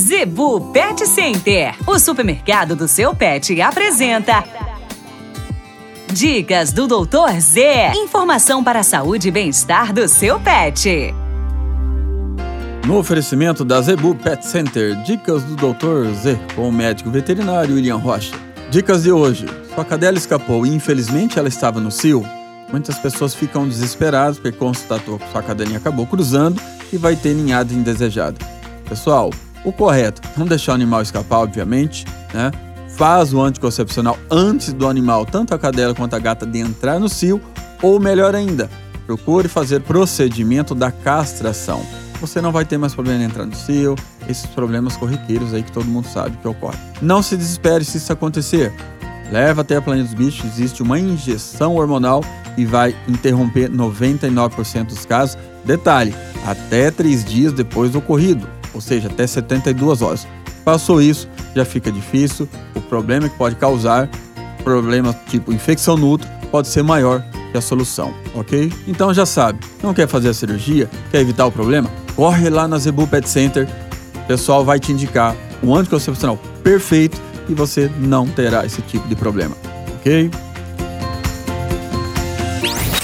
Zebu Pet Center, o supermercado do seu pet, apresenta. Dicas do Doutor Z. Informação para a saúde e bem-estar do seu pet. No oferecimento da Zebu Pet Center, dicas do Dr. Z com o médico veterinário William Rocha. Dicas de hoje. Sua cadela escapou e infelizmente ela estava no cio. Muitas pessoas ficam desesperadas porque constatou que sua cadelinha acabou cruzando e vai ter ninhada indesejada. Pessoal, o correto, não deixar o animal escapar, obviamente, né? Faz o anticoncepcional antes do animal, tanto a cadela quanto a gata, de entrar no cio, ou melhor ainda, procure fazer procedimento da castração. Você não vai ter mais problema em entrar no cio, esses problemas corriqueiros aí que todo mundo sabe que ocorre. Não se desespere se isso acontecer. Leva até a planeta dos bichos, existe uma injeção hormonal e vai interromper 99% dos casos. Detalhe, até três dias depois do ocorrido ou seja, até 72 horas. Passou isso, já fica difícil. O problema que pode causar, problema tipo infecção no útero, pode ser maior que a solução, ok? Então já sabe, não quer fazer a cirurgia, quer evitar o problema? Corre lá na Zebu Pet Center, o pessoal vai te indicar o anticoncepcional perfeito e você não terá esse tipo de problema, ok?